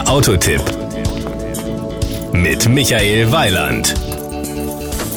Der Autotipp mit Michael Weiland.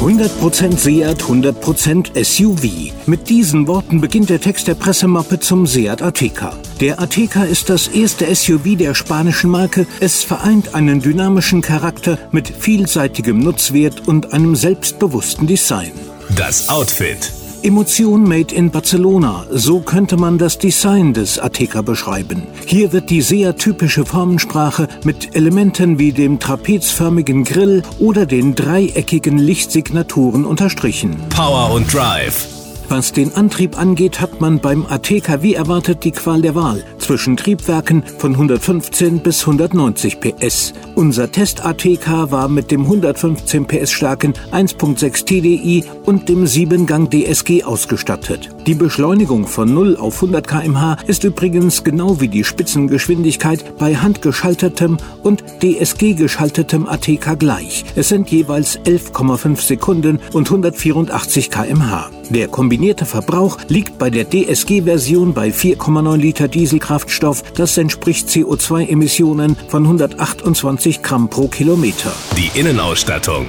100% Seat, 100% SUV. Mit diesen Worten beginnt der Text der Pressemappe zum Seat Ateca. Der Ateca ist das erste SUV der spanischen Marke. Es vereint einen dynamischen Charakter mit vielseitigem Nutzwert und einem selbstbewussten Design. Das Outfit. Emotion made in Barcelona, so könnte man das Design des Ateca beschreiben. Hier wird die sehr typische Formensprache mit Elementen wie dem trapezförmigen Grill oder den dreieckigen Lichtsignaturen unterstrichen. Power und Drive. Was den Antrieb angeht, hat man beim Ateca wie erwartet die Qual der Wahl zwischen Triebwerken von 115 bis 190 PS. Unser Test ATK war mit dem 115 PS starken 1.6 TDI und dem 7-Gang DSG ausgestattet. Die Beschleunigung von 0 auf 100 km/h ist übrigens genau wie die Spitzengeschwindigkeit bei handgeschaltetem und DSG geschaltetem ATK gleich. Es sind jeweils 11,5 Sekunden und 184 km/h. Der kombinierte Verbrauch liegt bei der DSG-Version bei 4,9 Liter Dieselkraftstoff. Das entspricht CO2-Emissionen von 128 Gramm pro Kilometer. Die Innenausstattung.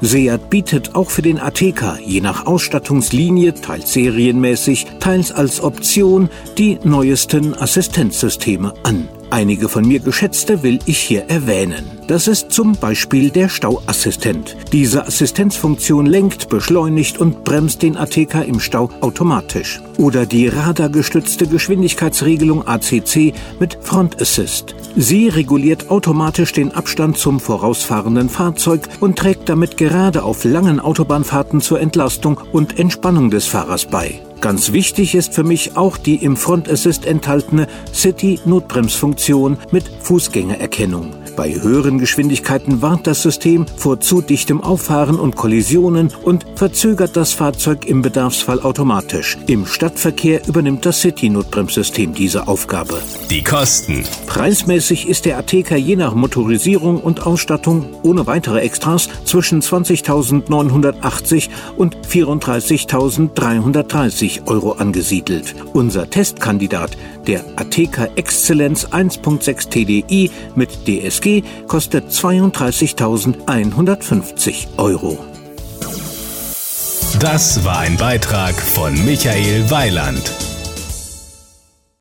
Seat bietet auch für den Ateca je nach Ausstattungslinie, teils serienmäßig, teils als Option, die neuesten Assistenzsysteme an. Einige von mir geschätzte will ich hier erwähnen. Das ist zum Beispiel der Stauassistent. Diese Assistenzfunktion lenkt, beschleunigt und bremst den ATK im Stau automatisch. Oder die radargestützte Geschwindigkeitsregelung ACC mit Front Assist. Sie reguliert automatisch den Abstand zum vorausfahrenden Fahrzeug und trägt damit gerade auf langen Autobahnfahrten zur Entlastung und Entspannung des Fahrers bei. Ganz wichtig ist für mich auch die im Front Assist enthaltene City-Notbremsfunktion mit Fußgängererkennung. Bei höheren Geschwindigkeiten warnt das System vor zu dichtem Auffahren und Kollisionen und verzögert das Fahrzeug im Bedarfsfall automatisch. Im Stadtverkehr übernimmt das City-Notbremssystem diese Aufgabe. Die Kosten. Preismäßig ist der Ateca je nach Motorisierung und Ausstattung ohne weitere Extras zwischen 20.980 und 34.330 Euro angesiedelt. Unser Testkandidat, der Ateca Exzellenz 1.6 TDI mit DSG kostet 32.150 Euro. Das war ein Beitrag von Michael Weiland.